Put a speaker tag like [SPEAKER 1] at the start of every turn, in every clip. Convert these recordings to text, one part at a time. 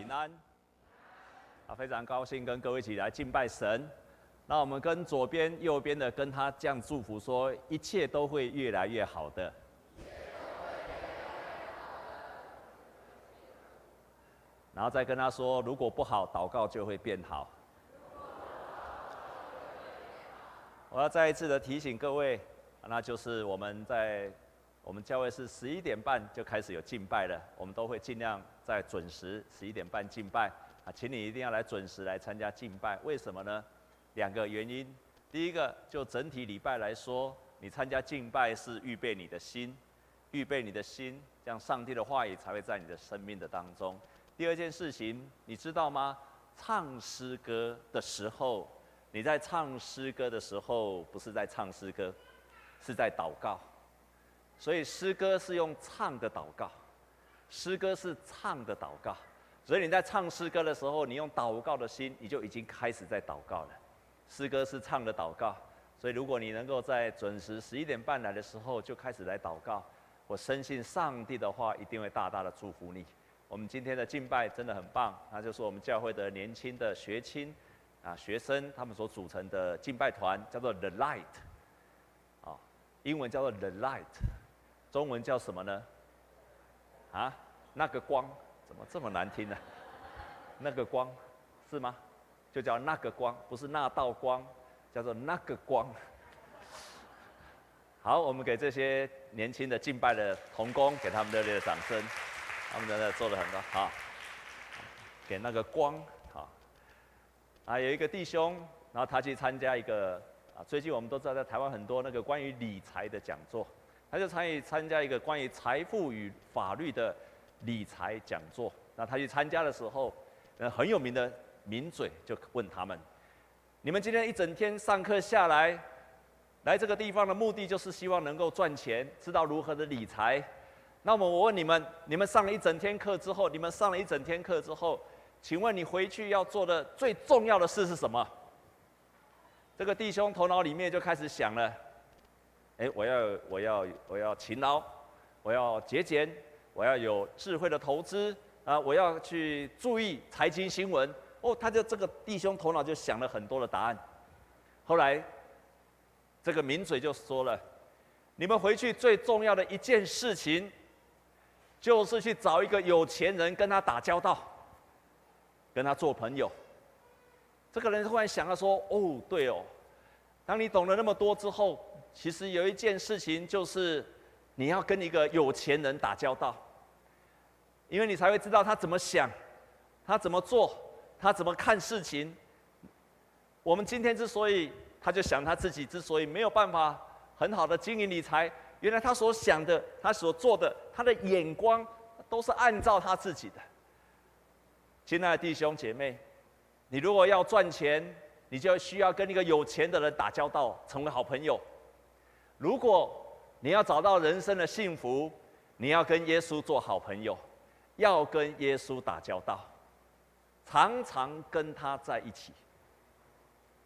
[SPEAKER 1] 平安。啊，非常高兴跟各位一起来敬拜神。那我们跟左边、右边的跟他这样祝福说，一切都会越来越好的。然后再跟他说，如果不好，祷告就会变好。我要再一次的提醒各位，那就是我们在。我们教会是十一点半就开始有敬拜了，我们都会尽量在准时十一点半敬拜啊，请你一定要来准时来参加敬拜。为什么呢？两个原因。第一个，就整体礼拜来说，你参加敬拜是预备你的心，预备你的心，这样上帝的话语才会在你的生命的当中。第二件事情，你知道吗？唱诗歌的时候，你在唱诗歌的时候，不是在唱诗歌，是在祷告。所以诗歌是用唱的祷告，诗歌是唱的祷告，所以你在唱诗歌的时候，你用祷告的心，你就已经开始在祷告了。诗歌是唱的祷告，所以如果你能够在准时十一点半来的时候就开始来祷告，我深信上帝的话一定会大大的祝福你。我们今天的敬拜真的很棒，那就是我们教会的年轻的学青啊学生他们所组成的敬拜团，叫做 The Light，啊，英文叫做 The Light。中文叫什么呢？啊，那个光怎么这么难听呢？那个光是吗？就叫那个光，不是那道光，叫做那个光。好，我们给这些年轻的敬拜的童工，给他们热烈的掌声。他们在那做了很多好，给那个光好。啊，有一个弟兄，然后他去参加一个啊，最近我们都知道在台湾很多那个关于理财的讲座。他就参与参加一个关于财富与法律的理财讲座。那他去参加的时候，呃，很有名的名嘴就问他们：“你们今天一整天上课下来，来这个地方的目的就是希望能够赚钱，知道如何的理财。那么我问你们：你们上了一整天课之后，你们上了一整天课之后，请问你回去要做的最重要的事是什么？”这个弟兄头脑里面就开始想了。哎，我要我要我要勤劳，我要节俭，我要有智慧的投资啊！我要去注意财经新闻哦。他就这个弟兄头脑就想了很多的答案。后来，这个名嘴就说了：“你们回去最重要的一件事情，就是去找一个有钱人跟他打交道，跟他做朋友。”这个人突然想到说：“哦，对哦，当你懂了那么多之后。”其实有一件事情，就是你要跟一个有钱人打交道，因为你才会知道他怎么想，他怎么做，他怎么看事情。我们今天之所以，他就想他自己之所以没有办法很好的经营理财，原来他所想的，他所做的，他的眼光都是按照他自己的。亲爱的弟兄姐妹，你如果要赚钱，你就需要跟一个有钱的人打交道，成为好朋友。如果你要找到人生的幸福，你要跟耶稣做好朋友，要跟耶稣打交道，常常跟他在一起。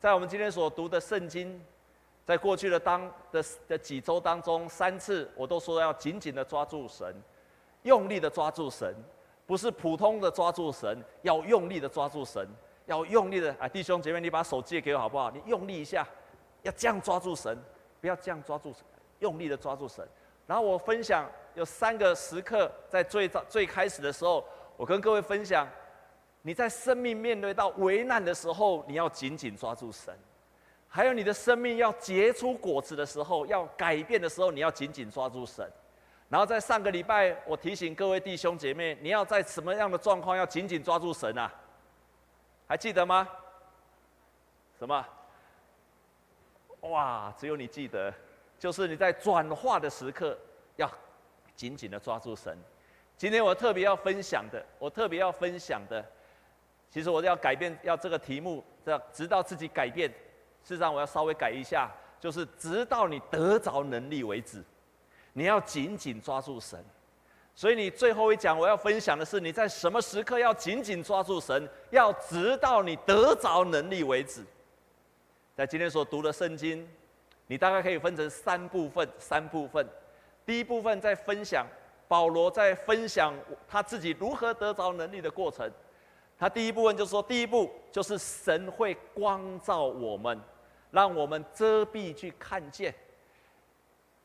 [SPEAKER 1] 在我们今天所读的圣经，在过去的当的的几周当中，三次我都说要紧紧的抓住神，用力的抓住神，不是普通的抓住神，要用力的抓住神，要用力的啊！弟兄姐妹，你把手借给我好不好？你用力一下，要这样抓住神。不要这样抓住神，用力的抓住神。然后我分享有三个时刻，在最早最开始的时候，我跟各位分享，你在生命面对到危难的时候，你要紧紧抓住神；还有你的生命要结出果子的时候，要改变的时候，你要紧紧抓住神。然后在上个礼拜，我提醒各位弟兄姐妹，你要在什么样的状况要紧紧抓住神啊？还记得吗？什么？哇！只有你记得，就是你在转化的时刻，要紧紧的抓住神。今天我特别要分享的，我特别要分享的，其实我要改变，要这个题目，要直到自己改变。事实上，我要稍微改一下，就是直到你得着能力为止，你要紧紧抓住神。所以你最后一讲，我要分享的是你在什么时刻要紧紧抓住神，要直到你得着能力为止。在今天所读的圣经，你大概可以分成三部分。三部分，第一部分在分享保罗在分享他自己如何得着能力的过程。他第一部分就是说，第一步就是神会光照我们，让我们遮蔽去看见。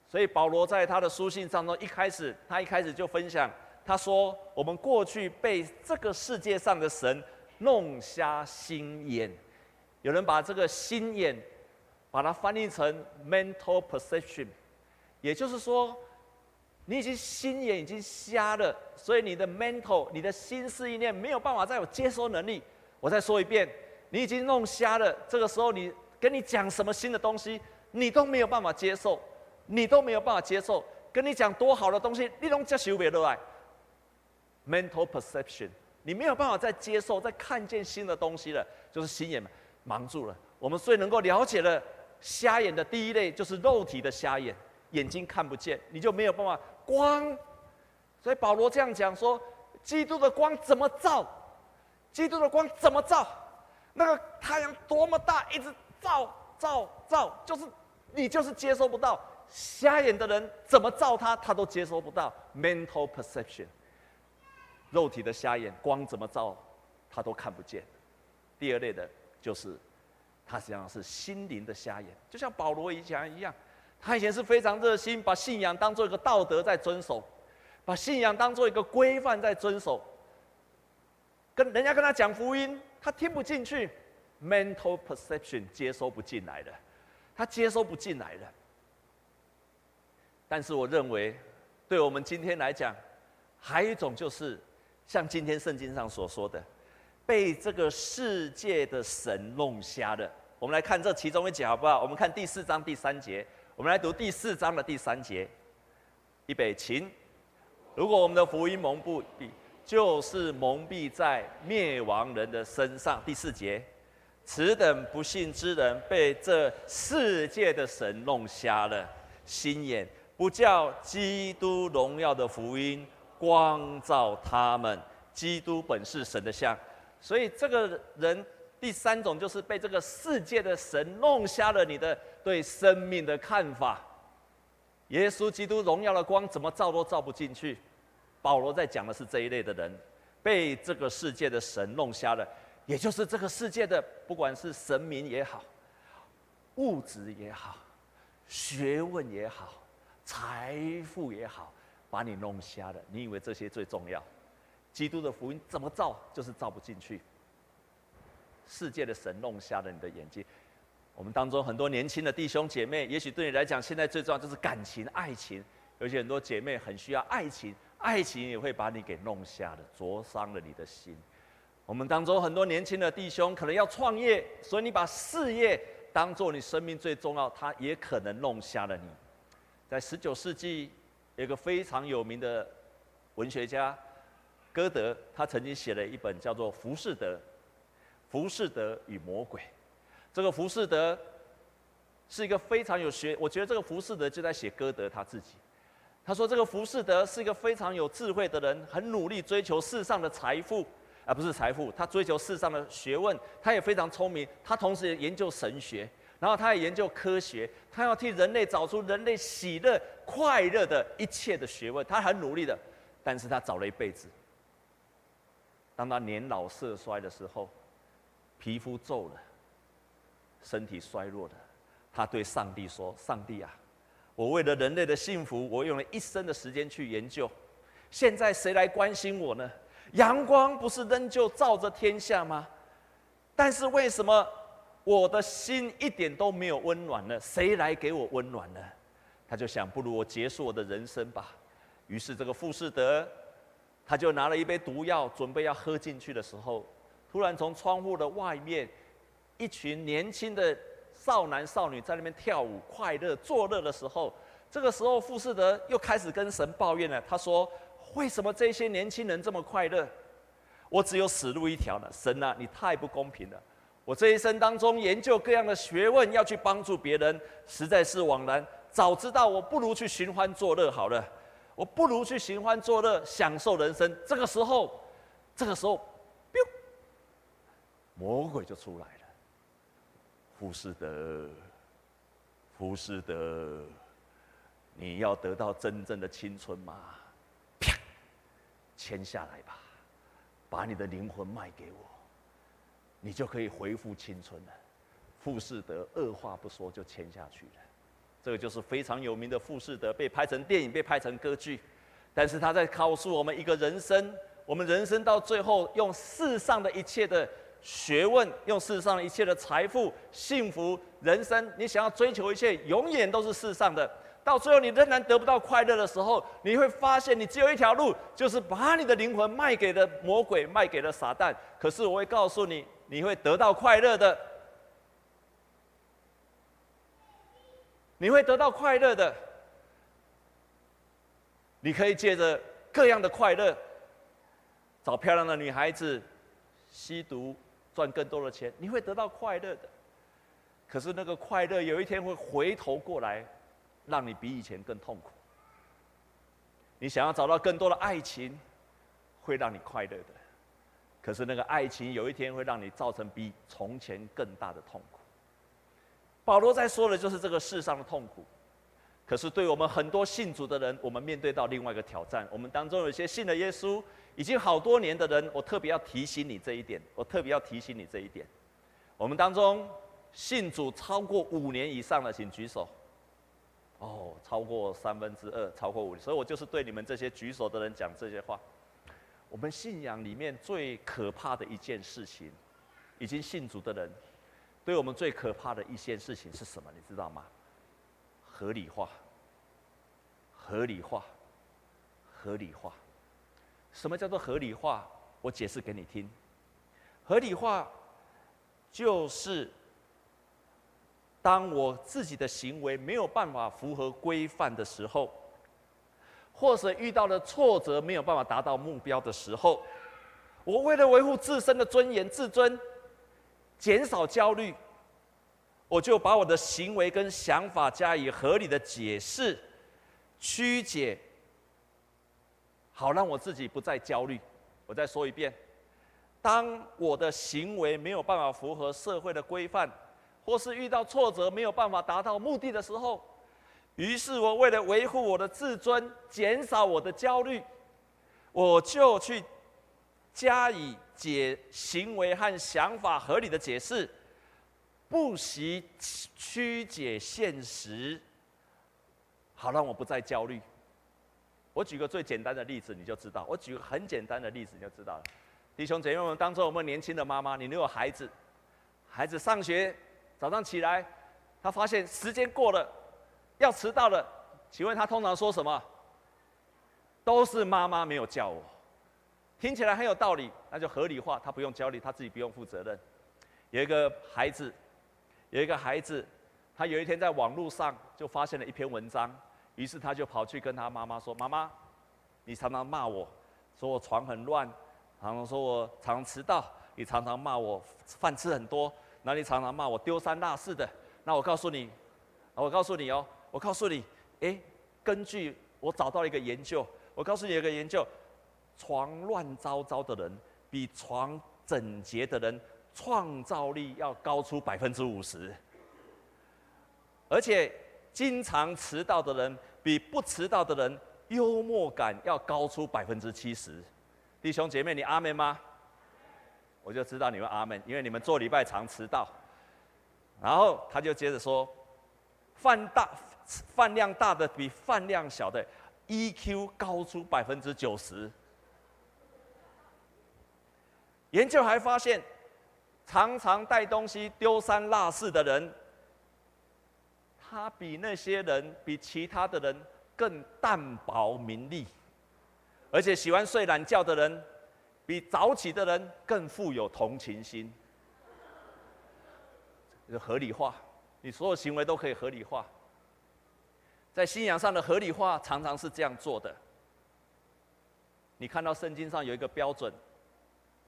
[SPEAKER 1] 所以保罗在他的书信当中，一开始他一开始就分享，他说：“我们过去被这个世界上的神弄瞎心眼。”有人把这个心眼，把它翻译成 mental perception，也就是说，你已经心眼已经瞎了，所以你的 mental，你的心思意念没有办法再有接收能力。我再说一遍，你已经弄瞎了。这个时候，你跟你讲什么新的东西，你都没有办法接受，你都没有办法接受。跟你讲多好的东西，你都接受不来。mental perception，你没有办法再接受、再看见新的东西了，就是心眼嘛。盲住了。我们最能够了解的瞎眼的第一类，就是肉体的瞎眼，眼睛看不见，你就没有办法光。所以保罗这样讲说：基督的光怎么照？基督的光怎么照？那个太阳多么大，一直照照照，就是你就是接收不到。瞎眼的人怎么照他，他都接收不到。Mental perception，肉体的瞎眼，光怎么照，他都看不见。第二类的。就是，他实际上是心灵的瞎眼，就像保罗以前一样，他以前是非常热心，把信仰当做一个道德在遵守，把信仰当做一个规范在遵守。跟人家跟他讲福音，他听不进去，mental perception 接收不进来的，他接收不进来的。但是我认为，对我们今天来讲，还有一种就是，像今天圣经上所说的。被这个世界的神弄瞎了。我们来看这其中一节好不好？我们看第四章第三节。我们来读第四章的第三节。预备起。如果我们的福音蒙蔽，就是蒙蔽在灭亡人的身上。第四节，此等不信之人被这世界的神弄瞎了心眼，不叫基督荣耀的福音光照他们。基督本是神的像。所以这个人第三种就是被这个世界的神弄瞎了你的对生命的看法。耶稣基督荣耀的光怎么照都照不进去。保罗在讲的是这一类的人，被这个世界的神弄瞎了，也就是这个世界的不管是神明也好，物质也好，学问也好，财富也好，把你弄瞎了。你以为这些最重要？基督的福音怎么照，就是照不进去。世界的神弄瞎了你的眼睛。我们当中很多年轻的弟兄姐妹，也许对你来讲，现在最重要就是感情、爱情。而且很多姐妹很需要爱情，爱情也会把你给弄瞎了，灼伤了你的心。我们当中很多年轻的弟兄可能要创业，所以你把事业当做你生命最重要，他也可能弄瞎了你。在十九世纪，有一个非常有名的文学家。歌德他曾经写了一本叫做《浮士德》，浮士德与魔鬼。这个浮士德是一个非常有学，我觉得这个浮士德就在写歌德他自己。他说这个浮士德是一个非常有智慧的人，很努力追求世上的财富，而不是财富，他追求世上的学问，他也非常聪明，他同时也研究神学，然后他也研究科学，他要替人类找出人类喜乐、快乐的一切的学问，他很努力的，但是他找了一辈子。当他年老色衰的时候，皮肤皱了，身体衰弱了，他对上帝说：“上帝啊，我为了人类的幸福，我用了一生的时间去研究，现在谁来关心我呢？阳光不是仍旧照着天下吗？但是为什么我的心一点都没有温暖呢？谁来给我温暖呢？”他就想：不如我结束我的人生吧。于是这个富士德。他就拿了一杯毒药，准备要喝进去的时候，突然从窗户的外面，一群年轻的少男少女在那边跳舞、快乐、作乐的时候，这个时候富士德又开始跟神抱怨了。他说：“为什么这些年轻人这么快乐？我只有死路一条呢？神啊，你太不公平了！我这一生当中研究各样的学问，要去帮助别人，实在是枉然。早知道我不如去寻欢作乐好了。”我不如去寻欢作乐，享受人生。这个时候，这个时候，魔鬼就出来了。浮士德，浮士德，你要得到真正的青春吗？啪，签下来吧，把你的灵魂卖给我，你就可以恢复青春了。富士德二话不说就签下去了。这个就是非常有名的富士德，被拍成电影，被拍成歌剧。但是他在告诉我们一个人生，我们人生到最后，用世上的一切的学问，用世上一切的财富、幸福、人生，你想要追求一切，永远都是世上的。到最后，你仍然得不到快乐的时候，你会发现，你只有一条路，就是把你的灵魂卖给了魔鬼，卖给了撒旦。可是我会告诉你，你会得到快乐的。你会得到快乐的。你可以借着各样的快乐，找漂亮的女孩子，吸毒，赚更多的钱，你会得到快乐的。可是那个快乐有一天会回头过来，让你比以前更痛苦。你想要找到更多的爱情，会让你快乐的。可是那个爱情有一天会让你造成比从前更大的痛苦。保罗在说的就是这个世上的痛苦，可是对我们很多信主的人，我们面对到另外一个挑战。我们当中有些信了耶稣已经好多年的人，我特别要提醒你这一点，我特别要提醒你这一点。我们当中信主超过五年以上的，请举手。哦，超过三分之二，超过五，所以我就是对你们这些举手的人讲这些话。我们信仰里面最可怕的一件事情，已经信主的人。对我们最可怕的一件事情是什么？你知道吗？合理化，合理化，合理化。什么叫做合理化？我解释给你听。合理化就是当我自己的行为没有办法符合规范的时候，或者遇到了挫折没有办法达到目标的时候，我为了维护自身的尊严、自尊。减少焦虑，我就把我的行为跟想法加以合理的解释、曲解，好让我自己不再焦虑。我再说一遍：当我的行为没有办法符合社会的规范，或是遇到挫折没有办法达到目的的时候，于是我为了维护我的自尊、减少我的焦虑，我就去加以。解行为和想法合理的解释，不惜曲解现实，好让我不再焦虑。我举个最简单的例子，你就知道。我举个很简单的例子，你就知道了。弟兄姐妹们，当中我们年轻的妈妈，你如果有孩子，孩子上学早上起来，他发现时间过了，要迟到了，请问他通常说什么？都是妈妈没有叫我。听起来很有道理，那就合理化，他不用焦虑，他自己不用负责任。有一个孩子，有一个孩子，他有一天在网络上就发现了一篇文章，于是他就跑去跟他妈妈说：“妈妈，你常常骂我，说我床很乱，常常说我常常迟到，你常常骂我饭吃很多，那你常常骂我丢三落四的。那我告诉你，我告诉你哦，我告诉你，诶，根据我找到一个研究，我告诉你一个研究。”床乱糟糟的人，比床整洁的人创造力要高出百分之五十，而且经常迟到的人，比不迟到的人幽默感要高出百分之七十。弟兄姐妹，你阿门吗？我就知道你们阿门，因为你们做礼拜常迟到。然后他就接着说，饭大饭量大的比饭量小的 EQ 高出百分之九十。研究还发现，常常带东西丢三落四的人，他比那些人，比其他的人更淡薄名利，而且喜欢睡懒觉的人，比早起的人更富有同情心。合理化，你所有行为都可以合理化。在信仰上的合理化，常常是这样做的。你看到圣经上有一个标准。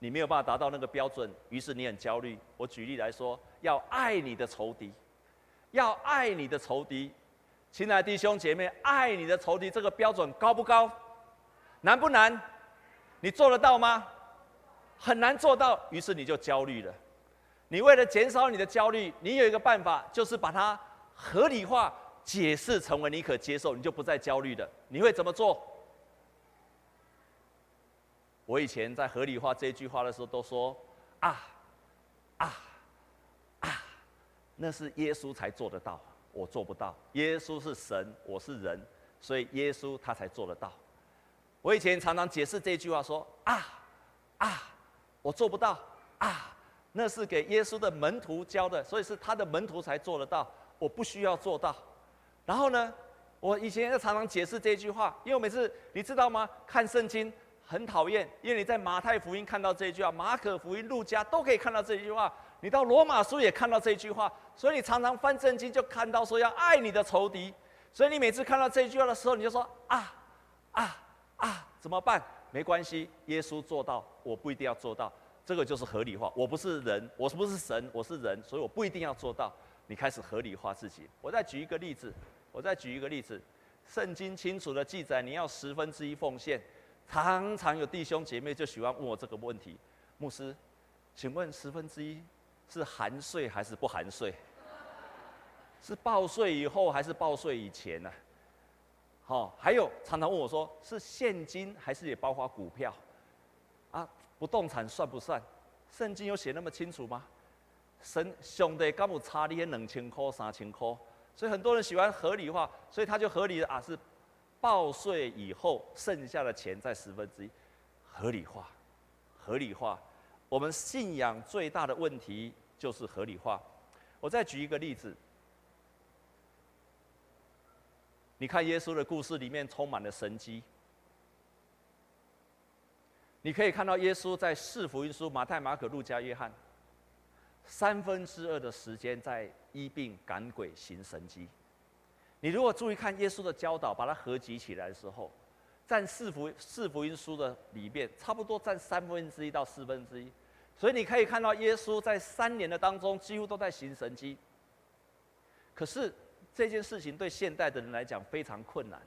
[SPEAKER 1] 你没有办法达到那个标准，于是你很焦虑。我举例来说，要爱你的仇敌，要爱你的仇敌，亲爱的弟兄姐妹，爱你的仇敌这个标准高不高？难不难？你做得到吗？很难做到，于是你就焦虑了。你为了减少你的焦虑，你有一个办法，就是把它合理化，解释成为你可接受，你就不再焦虑了。你会怎么做？我以前在合理化这句话的时候，都说啊啊啊，那是耶稣才做得到，我做不到。耶稣是神，我是人，所以耶稣他才做得到。我以前常常解释这句话说啊啊，我做不到啊，那是给耶稣的门徒教的，所以是他的门徒才做得到，我不需要做到。然后呢，我以前也常常解释这句话，因为我每次你知道吗？看圣经很讨厌，因为你在马太福音看到这句话，马可福音、路加都可以看到这句话，你到罗马书也看到这句话，所以你常常翻圣经就看到说要爱你的仇敌，所以你每次看到这句话的时候，你就说啊啊。啊，怎么办？没关系，耶稣做到，我不一定要做到，这个就是合理化。我不是人，我是不是神？我是人，所以我不一定要做到。你开始合理化自己。我再举一个例子，我再举一个例子。圣经清楚的记载，你要十分之一奉献。常常有弟兄姐妹就喜欢问我这个问题：牧师，请问十分之一是含税还是不含税？是报税以后还是报税以前呢、啊？哦，还有常常问我说，是现金还是也包括股票？啊，不动产算不算？圣经有写那么清楚吗？神兄弟干部差你两千块、三千块，所以很多人喜欢合理化，所以他就合理的啊，是报税以后剩下的钱在十分之一，合理化，合理化。我们信仰最大的问题就是合理化。我再举一个例子。你看耶稣的故事里面充满了神迹，你可以看到耶稣在四福音书马太、马可、路加、约翰三分之二的时间在医病、赶鬼、行神迹。你如果注意看耶稣的教导，把它合集起来的时候，占四福四福音书的里面，差不多占三分之一到四分之一。所以你可以看到耶稣在三年的当中几乎都在行神迹。可是。这件事情对现代的人来讲非常困难，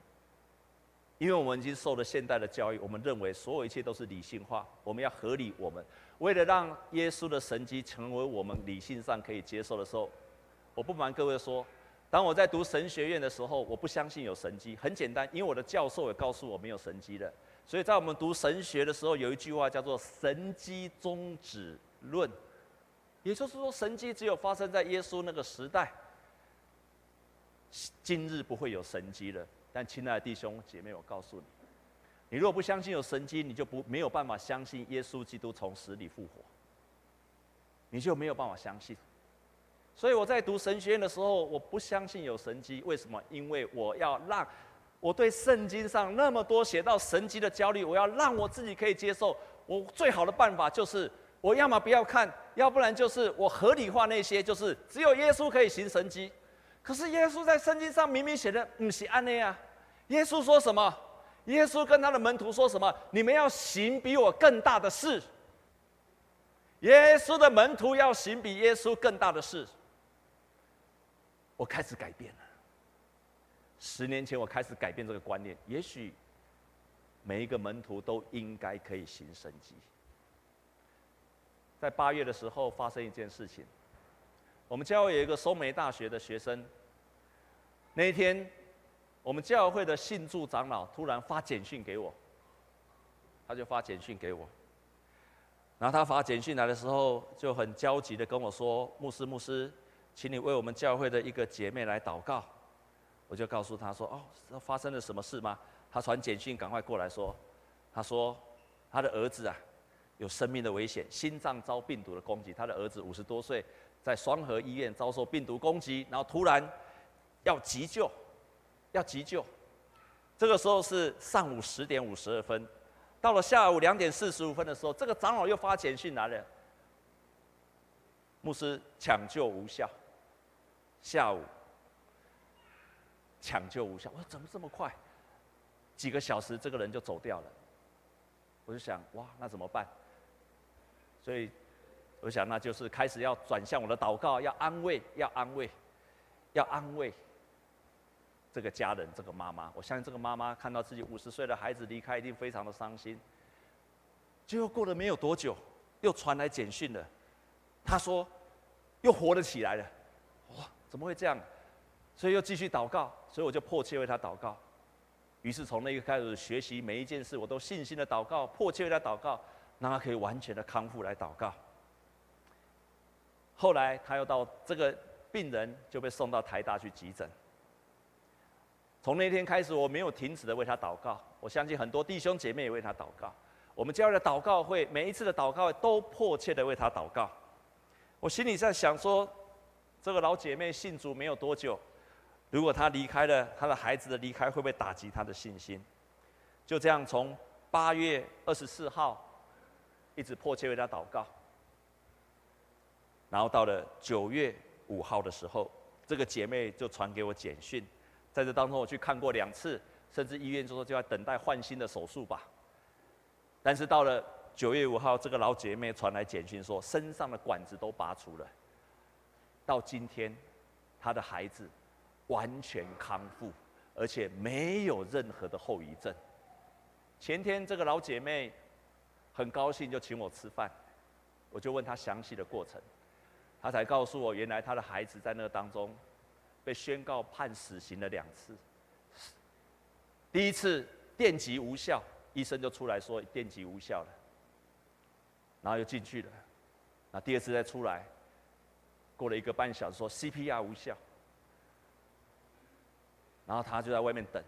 [SPEAKER 1] 因为我们已经受了现代的教育，我们认为所有一切都是理性化，我们要合理。我们为了让耶稣的神迹成为我们理性上可以接受的时候，我不瞒各位说，当我在读神学院的时候，我不相信有神迹。很简单，因为我的教授也告诉我没有神迹的。所以在我们读神学的时候，有一句话叫做“神迹终止论”，也就是说，神迹只有发生在耶稣那个时代。今日不会有神迹了，但亲爱的弟兄姐妹，我告诉你，你如果不相信有神迹，你就不没有办法相信耶稣基督从死里复活，你就没有办法相信。所以我在读神学院的时候，我不相信有神迹，为什么？因为我要让我对圣经上那么多写到神迹的焦虑，我要让我自己可以接受。我最好的办法就是，我要么不要看，要不然就是我合理化那些，就是只有耶稣可以行神迹。可是耶稣在圣经上明明写的不是安内啊！耶稣说什么？耶稣跟他的门徒说什么？你们要行比我更大的事。耶稣的门徒要行比耶稣更大的事。我开始改变了。十年前我开始改变这个观念，也许每一个门徒都应该可以行神迹。在八月的时候发生一件事情。我们教会有一个松梅大学的学生，那一天，我们教会的信助长老突然发简讯给我，他就发简讯给我，然后他发简讯来的时候就很焦急的跟我说：“牧师，牧师，请你为我们教会的一个姐妹来祷告。”我就告诉她说：“哦，发生了什么事吗？”她传简讯赶快过来说：“她说她的儿子啊，有生命的危险，心脏遭病毒的攻击，她的儿子五十多岁。”在双和医院遭受病毒攻击，然后突然要急救，要急救。这个时候是上午十点五十二分，到了下午两点四十五分的时候，这个长老又发简讯来了：牧师抢救无效。下午抢救无效，我说怎么这么快？几个小时这个人就走掉了。我就想哇，那怎么办？所以。我想，那就是开始要转向我的祷告，要安慰，要安慰，要安慰这个家人，这个妈妈。我相信这个妈妈看到自己五十岁的孩子离开，一定非常的伤心。结果过了没有多久，又传来简讯了，他说又活了起来了，怎么会这样？所以又继续祷告，所以我就迫切为他祷告。于是从那一刻开始学习每一件事，我都信心的祷告，迫切为他祷告，让他可以完全的康复来祷告。后来他又到这个病人就被送到台大去急诊。从那天开始，我没有停止的为他祷告。我相信很多弟兄姐妹也为他祷告。我们教会的祷告会，每一次的祷告都迫切的为他祷告。我心里在想说，这个老姐妹信主没有多久，如果她离开了，她的孩子的离开会不会打击她的信心？就这样，从八月二十四号一直迫切为她祷告。然后到了九月五号的时候，这个姐妹就传给我简讯，在这当中我去看过两次，甚至医院就说就要等待换心的手术吧。但是到了。九月五号，这个老姐妹传来简讯说，身上的管子都拔除了。到今天，她的孩子完全康复，而且没有任何的后遗症。前天，这个老姐妹很高兴就请我吃饭，我就问她详细的过程，她才告诉我，原来她的孩子在那当中被宣告判死刑了两次。第一次电击无效，医生就出来说电击无效了。然后又进去了，那第二次再出来，过了一个半小时，说 CPR 无效，然后他就在外面等，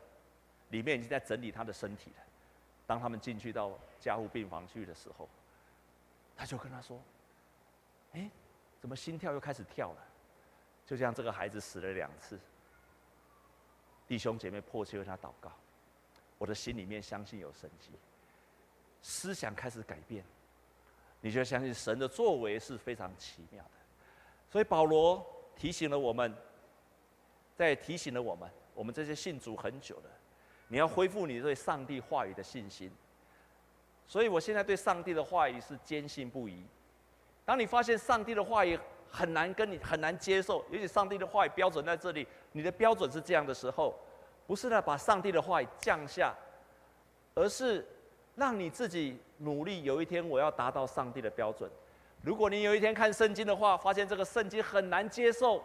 [SPEAKER 1] 里面已经在整理他的身体了。当他们进去到加护病房去的时候，他就跟他说：“哎，怎么心跳又开始跳了？”就像，这个孩子死了两次。弟兄姐妹迫切为他祷告，我的心里面相信有神迹，思想开始改变。你就相信神的作为是非常奇妙的，所以保罗提醒了我们，在提醒了我们，我们这些信主很久的，你要恢复你对上帝话语的信心。所以我现在对上帝的话语是坚信不疑。当你发现上帝的话语很难跟你很难接受，尤其上帝的话语标准在这里，你的标准是这样的时候，不是呢把上帝的话语降下，而是。让你自己努力，有一天我要达到上帝的标准。如果你有一天看圣经的话，发现这个圣经很难接受，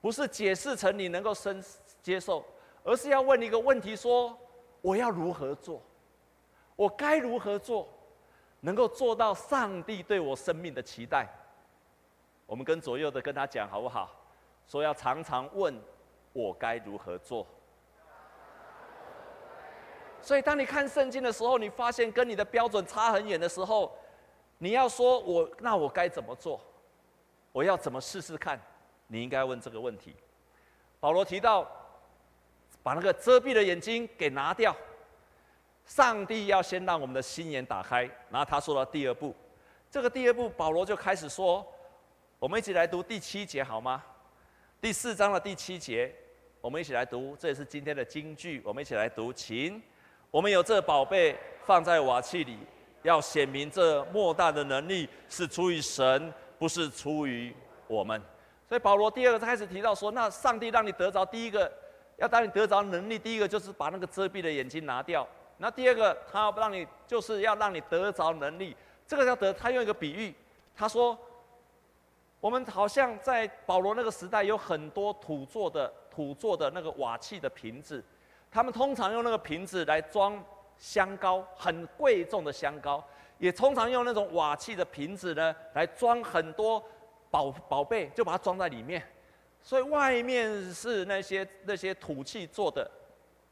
[SPEAKER 1] 不是解释成你能够生接受，而是要问你一个问题：说我要如何做？我该如何做，能够做到上帝对我生命的期待？我们跟左右的跟他讲好不好？说要常常问我该如何做。所以，当你看圣经的时候，你发现跟你的标准差很远的时候，你要说我那我该怎么做？我要怎么试试看？你应该问这个问题。保罗提到，把那个遮蔽的眼睛给拿掉。上帝要先让我们的心眼打开，然后他说了第二步。这个第二步，保罗就开始说，我们一起来读第七节好吗？第四章的第七节，我们一起来读，这也是今天的金句，我们一起来读，请。我们有这宝贝放在瓦器里，要显明这莫大的能力是出于神，不是出于我们。所以保罗第二个开始提到说，那上帝让你得着第一个，要当你得着能力，第一个就是把那个遮蔽的眼睛拿掉。那第二个，他要让你就是要让你得着能力，这个要得，他用一个比喻，他说，我们好像在保罗那个时代有很多土做的土做的那个瓦器的瓶子。他们通常用那个瓶子来装香膏，很贵重的香膏；也通常用那种瓦器的瓶子呢，来装很多宝宝贝，就把它装在里面。所以外面是那些那些土器做的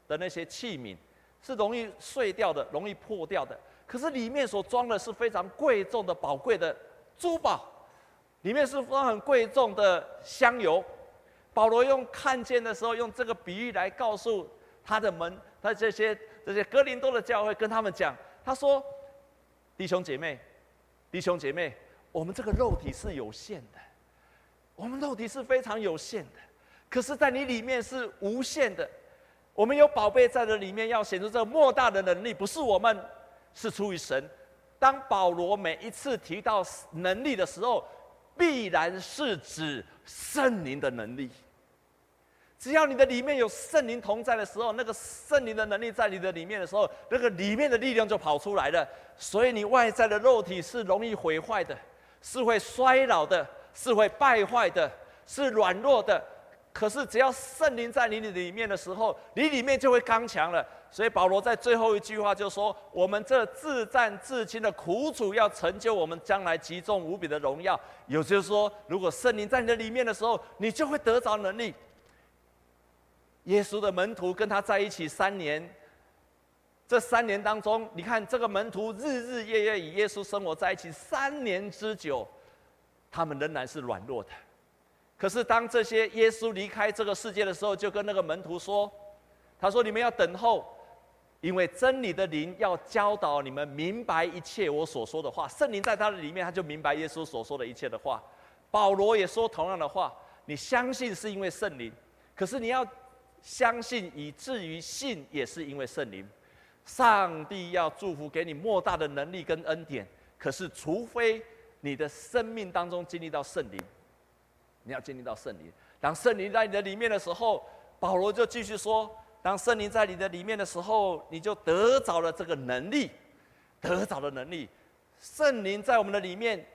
[SPEAKER 1] 的那些器皿，是容易碎掉的，容易破掉的。可是里面所装的是非常贵重的宝贵的珠宝，里面是装很贵重的香油。保罗用看见的时候，用这个比喻来告诉。他的门，他这些这些哥林多的教会跟他们讲，他说：“弟兄姐妹，弟兄姐妹，我们这个肉体是有限的，我们肉体是非常有限的，可是，在你里面是无限的。我们有宝贝在这里面，要显出这莫大的能力，不是我们，是出于神。当保罗每一次提到能力的时候，必然是指圣灵的能力。”只要你的里面有圣灵同在的时候，那个圣灵的能力在你的里面的时候，那个里面的力量就跑出来了。所以你外在的肉体是容易毁坏的，是会衰老的，是会败坏的，是软弱的。可是只要圣灵在你里面的时候，你里面就会刚强了。所以保罗在最后一句话就说：“我们这自战自轻的苦楚，要成就我们将来极重无比的荣耀。”也就是说，如果圣灵在你的里面的时候，你就会得着能力。耶稣的门徒跟他在一起三年，这三年当中，你看这个门徒日日夜夜与耶稣生活在一起三年之久，他们仍然是软弱的。可是，当这些耶稣离开这个世界的时候，就跟那个门徒说：“他说，你们要等候，因为真理的灵要教导你们明白一切我所说的话。圣灵在他的里面，他就明白耶稣所说的一切的话。保罗也说同样的话。你相信是因为圣灵，可是你要相信，以至于信也是因为圣灵。上帝要祝福给你莫大的能力跟恩典，可是除非你的生命当中经历到圣灵。”你要经历到圣灵，当圣灵在你的里面的时候，保罗就继续说：当圣灵在你的里面的时候，你就得着了这个能力，得着的能力。圣灵在我们的里面，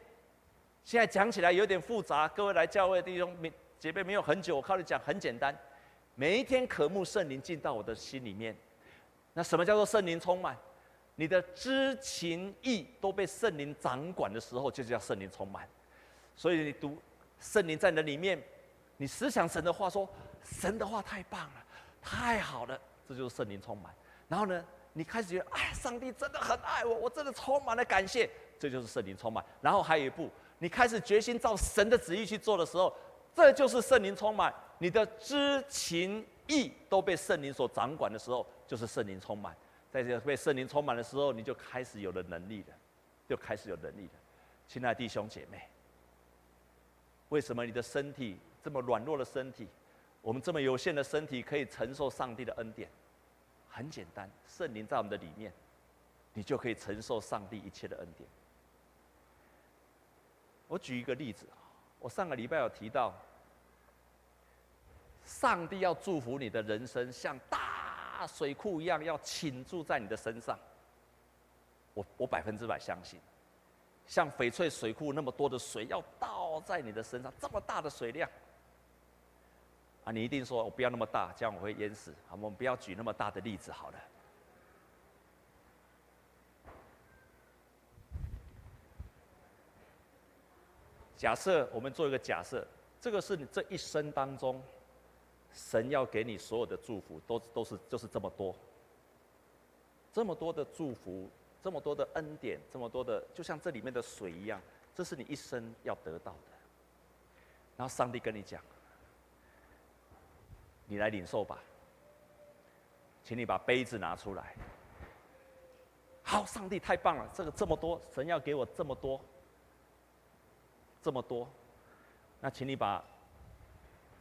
[SPEAKER 1] 现在讲起来有点复杂。各位来教会弟兄姐妹没有很久，我靠你讲很简单。每一天渴慕圣灵进到我的心里面，那什么叫做圣灵充满？你的知情意都被圣灵掌管的时候，就叫圣灵充满。所以你读。圣灵在你的里面，你思想神的话说，神的话太棒了，太好了，这就是圣灵充满。然后呢，你开始觉得，哎，上帝真的很爱我，我真的充满了感谢，这就是圣灵充满。然后还有一步，你开始决心照神的旨意去做的时候，这就是圣灵充满。你的知情意都被圣灵所掌管的时候，就是圣灵充满。在这被圣灵充满的时候，你就开始有了能力了，就开始有能力了。亲爱的弟兄姐妹。为什么你的身体这么软弱的身体，我们这么有限的身体可以承受上帝的恩典？很简单，圣灵在我们的里面，你就可以承受上帝一切的恩典。我举一个例子，我上个礼拜有提到，上帝要祝福你的人生像大水库一样要倾注在你的身上，我我百分之百相信。像翡翠水库那么多的水要倒在你的身上，这么大的水量，啊，你一定说我不要那么大，这样我会淹死。好，我们不要举那么大的例子好了。假设我们做一个假设，这个是你这一生当中，神要给你所有的祝福，都都是就是这么多，这么多的祝福。这么多的恩典，这么多的，就像这里面的水一样，这是你一生要得到的。然后上帝跟你讲：“你来领受吧，请你把杯子拿出来。”好，上帝太棒了，这个这么多，神要给我这么多，这么多，那请你把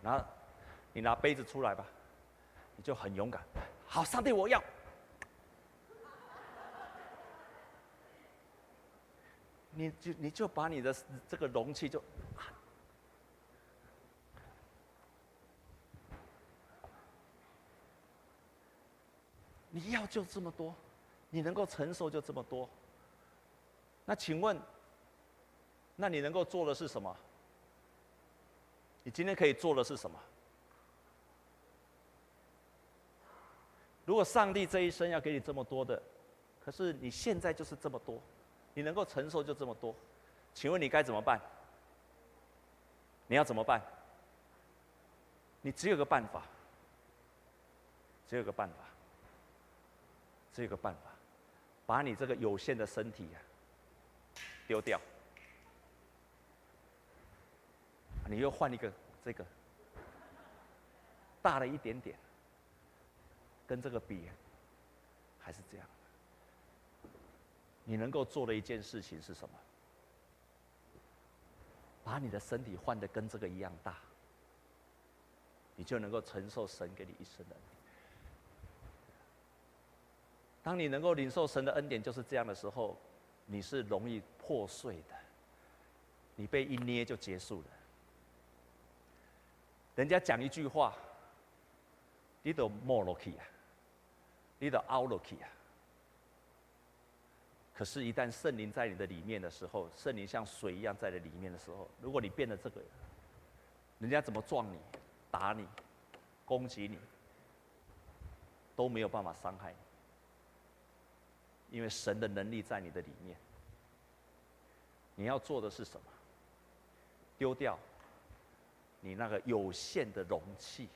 [SPEAKER 1] 拿，你拿杯子出来吧，你就很勇敢。好，上帝，我要。你就你就把你的这个容器就，你要就这么多，你能够承受就这么多。那请问，那你能够做的是什么？你今天可以做的是什么？如果上帝这一生要给你这么多的，可是你现在就是这么多。你能够承受就这么多，请问你该怎么办？你要怎么办？你只有个办法，只有个办法，只有个办法，把你这个有限的身体呀丢掉，你又换一个这个大了一点点，跟这个比还是这样。你能够做的一件事情是什么？把你的身体换得跟这个一样大，你就能够承受神给你一生的。当你能够领受神的恩典就是这样的时候，你是容易破碎的，你被一捏就结束了。人家讲一句话，你都没落去啊，你都凹落去啊。可是，一旦圣灵在你的里面的时候，圣灵像水一样在你里面的时候，如果你变了这个，人家怎么撞你，打你、攻击你，都没有办法伤害你，因为神的能力在你的里面。你要做的是什么？丢掉你那个有限的容器，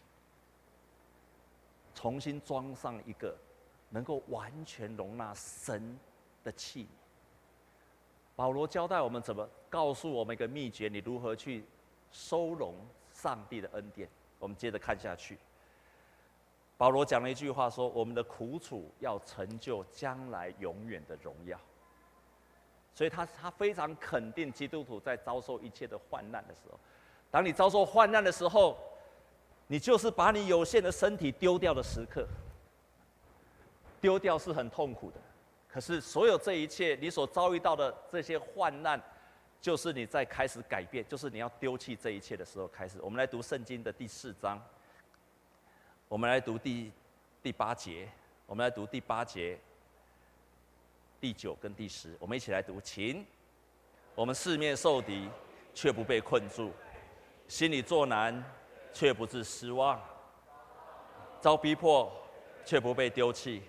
[SPEAKER 1] 重新装上一个能够完全容纳神的器皿。保罗交代我们怎么告诉我们一个秘诀，你如何去收容上帝的恩典。我们接着看下去。保罗讲了一句话说：“我们的苦楚要成就将来永远的荣耀。”所以他他非常肯定基督徒在遭受一切的患难的时候，当你遭受患难的时候，你就是把你有限的身体丢掉的时刻。丢掉是很痛苦的，可是所有这一切你所遭遇到的这些患难，就是你在开始改变，就是你要丢弃这一切的时候开始。我们来读圣经的第四章，我们来读第第八节，我们来读第八节。第九跟第十，我们一起来读。请，我们四面受敌，却不被困住；心里作难，却不致失望；遭逼迫，却不被丢弃；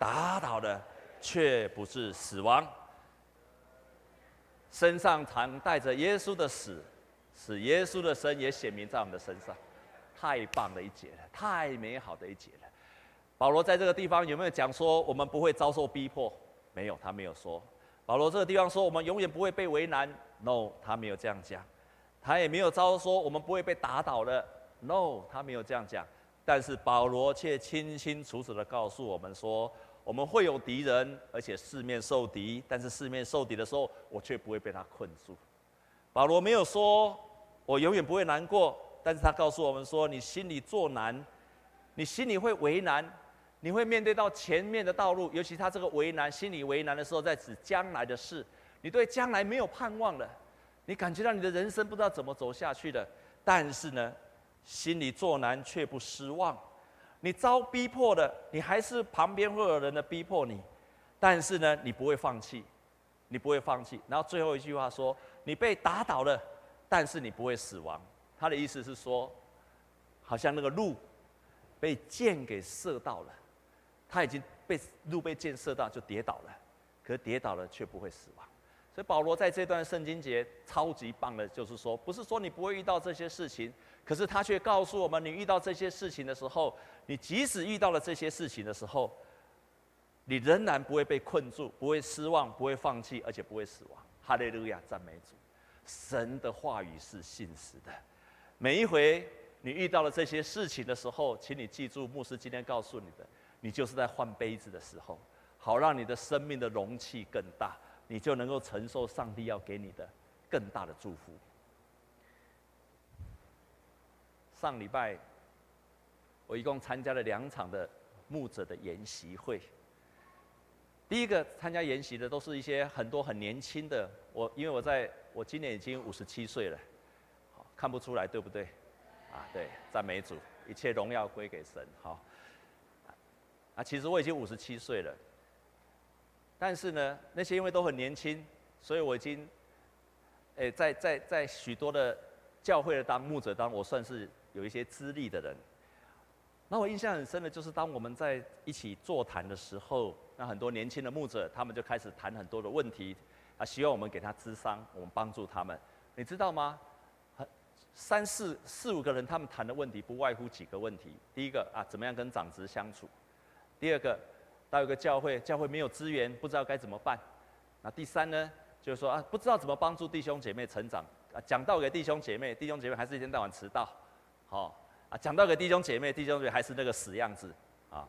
[SPEAKER 1] 打倒的，却不是死亡。身上常带着耶稣的死，使耶稣的生也显明在我们的身上。太棒的一节了，太美好的一节了。保罗在这个地方有没有讲说，我们不会遭受逼迫？没有，他没有说。保罗这个地方说，我们永远不会被为难。No，他没有这样讲。他也没有招说，我们不会被打倒的。No，他没有这样讲。但是保罗却清清楚楚地告诉我们说，我们会有敌人，而且四面受敌。但是四面受敌的时候，我却不会被他困住。保罗没有说，我永远不会难过。但是他告诉我们说，你心里作难，你心里会为难。你会面对到前面的道路，尤其他这个为难，心里为难的时候，在指将来的事。你对将来没有盼望了，你感觉到你的人生不知道怎么走下去的。但是呢，心里作难却不失望。你遭逼迫的，你还是旁边会有人的逼迫你，但是呢，你不会放弃，你不会放弃。然后最后一句话说，你被打倒了，但是你不会死亡。他的意思是说，好像那个鹿被箭给射到了。他已经被路被箭射到，就跌倒了，可是跌倒了却不会死亡。所以保罗在这段圣经节超级棒的，就是说，不是说你不会遇到这些事情，可是他却告诉我们，你遇到这些事情的时候，你即使遇到了这些事情的时候，你仍然不会被困住，不会失望，不会放弃，而且不会死亡。哈利路亚，赞美主！神的话语是信实的。每一回你遇到了这些事情的时候，请你记住，牧师今天告诉你的。你就是在换杯子的时候，好让你的生命的容器更大，你就能够承受上帝要给你的更大的祝福。上礼拜，我一共参加了两场的牧者的研习会。第一个参加研习的都是一些很多很年轻的，我因为我在我今年已经五十七岁了，好，看不出来对不对？啊，对，赞美主，一切荣耀归给神，好。啊，其实我已经五十七岁了，但是呢，那些因为都很年轻，所以我已经，诶，在在在许多的教会的当牧者当，我算是有一些资历的人。那我印象很深的就是，当我们在一起座谈的时候，那很多年轻的牧者，他们就开始谈很多的问题，啊，希望我们给他支商，我们帮助他们。你知道吗？三四四五个人，他们谈的问题不外乎几个问题。第一个啊，怎么样跟长子相处？第二个，到一个教会，教会没有资源，不知道该怎么办。那第三呢，就是说啊，不知道怎么帮助弟兄姐妹成长。啊，讲道给弟兄姐妹，弟兄姐妹还是一天到晚迟到。好，啊，讲到给弟兄姐妹，弟兄姐妹还是那个死样子。啊，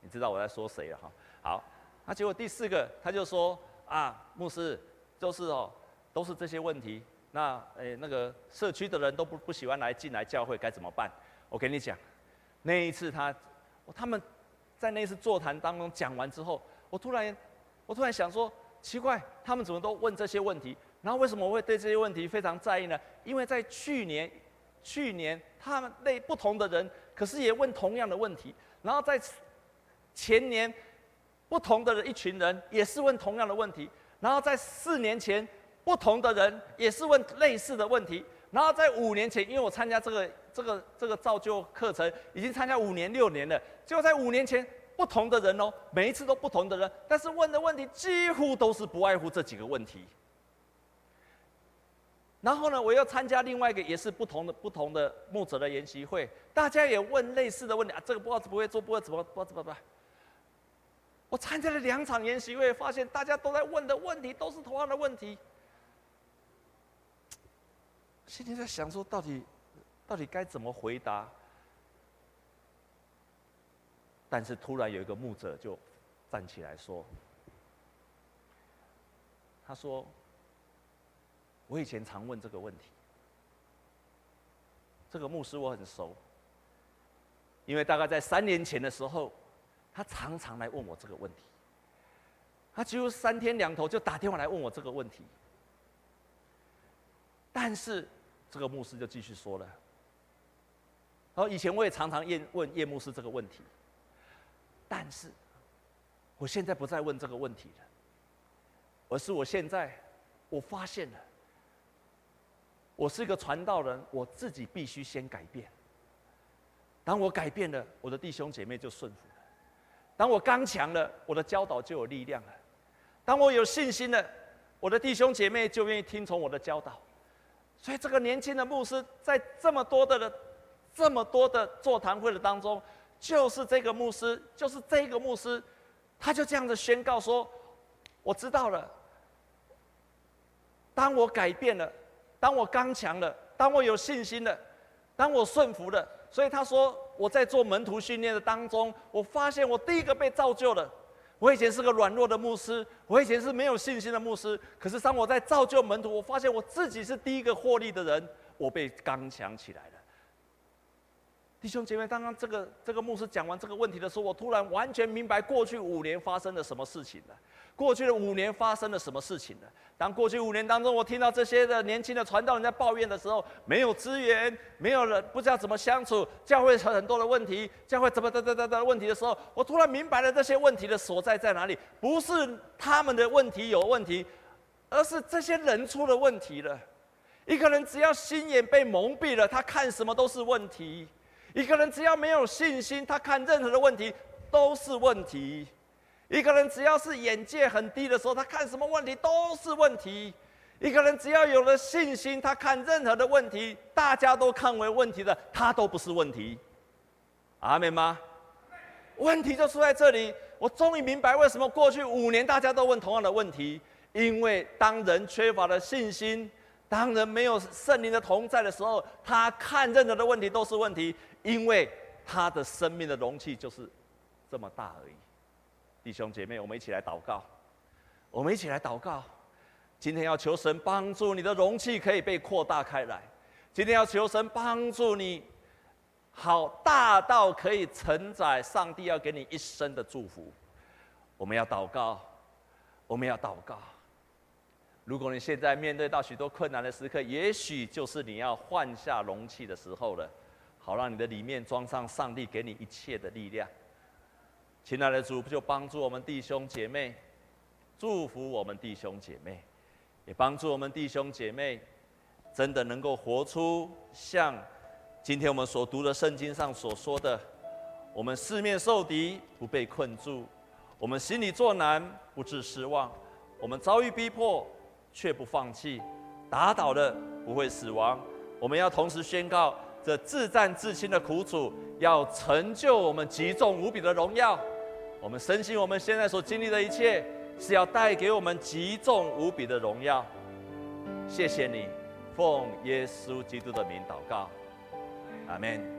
[SPEAKER 1] 你知道我在说谁了哈？好，那结果第四个，他就说啊，牧师，就是哦，都是这些问题。那诶，那个社区的人都不不喜欢来进来教会，该怎么办？我跟你讲，那一次他。他们在那次座谈当中讲完之后，我突然，我突然想说，奇怪，他们怎么都问这些问题？然后为什么我会对这些问题非常在意呢？因为在去年，去年他们那不同的人，可是也问同样的问题。然后在前年，不同的人一群人也是问同样的问题。然后在四年前，不同的人也是问类似的问题。然后在五年前，因为我参加这个这个这个造就课程，已经参加五年六年了。结果在五年前，不同的人哦，每一次都不同的人，但是问的问题几乎都是不外乎这几个问题。然后呢，我又参加另外一个也是不同的不同的牧者的研习会，大家也问类似的问题啊，这个不知道不会做，不会怎么不知道怎么办。我参加了两场研习会，发现大家都在问的问题都是同样的问题。心里在想说，到底到底该怎么回答？但是突然有一个牧者就站起来说：“他说，我以前常问这个问题。这个牧师我很熟，因为大概在三年前的时候，他常常来问我这个问题。他几乎三天两头就打电话来问我这个问题。但是。”这个牧师就继续说了，然后以前我也常常问问叶牧师这个问题，但是我现在不再问这个问题了，而是我现在我发现了，我是一个传道人，我自己必须先改变。当我改变了，我的弟兄姐妹就顺服了；当我刚强了，我的教导就有力量了；当我有信心了，我的弟兄姐妹就愿意听从我的教导。所以，这个年轻的牧师在这么多的、这么多的座谈会的当中，就是这个牧师，就是这个牧师，他就这样子宣告说：“我知道了。当我改变了，当我刚强了，当我有信心了，当我顺服了。”所以他说：“我在做门徒训练的当中，我发现我第一个被造就了。”我以前是个软弱的牧师，我以前是没有信心的牧师。可是当我在造就门徒，我发现我自己是第一个获利的人，我被刚强起来了。弟兄姐妹，刚刚这个这个牧师讲完这个问题的时候，我突然完全明白过去五年发生了什么事情了。过去的五年发生了什么事情了？当过去五年当中，我听到这些的年轻的传道人在抱怨的时候，没有资源，没有人，不知道怎么相处，教会有很多的问题，教会怎么的的的的问题的时候，我突然明白了这些问题的所在在哪里。不是他们的问题有问题，而是这些人出了问题了。一个人只要心眼被蒙蔽了，他看什么都是问题；一个人只要没有信心，他看任何的问题都是问题。一个人只要是眼界很低的时候，他看什么问题都是问题；一个人只要有了信心，他看任何的问题，大家都看为问题的，他都不是问题。阿门吗？问题就出在这里。我终于明白为什么过去五年大家都问同样的问题，因为当人缺乏了信心，当人没有圣灵的同在的时候，他看任何的问题都是问题，因为他的生命的容器就是这么大而已。弟兄姐妹，我们一起来祷告。我们一起来祷告。今天要求神帮助你的容器可以被扩大开来。今天要求神帮助你，好大到可以承载上帝要给你一生的祝福。我们要祷告，我们要祷告。如果你现在面对到许多困难的时刻，也许就是你要换下容器的时候了，好让你的里面装上上帝给你一切的力量。亲爱的主，就帮助我们弟兄姐妹，祝福我们弟兄姐妹，也帮助我们弟兄姐妹，真的能够活出像今天我们所读的圣经上所说的：我们四面受敌，不被困住；我们心里作难，不致失望；我们遭遇逼迫，却不放弃；打倒的不会死亡。我们要同时宣告：这自战自轻的苦楚，要成就我们极重无比的荣耀。我们深信，我们现在所经历的一切，是要带给我们极重无比的荣耀。谢谢你，奉耶稣基督的名祷告，阿门。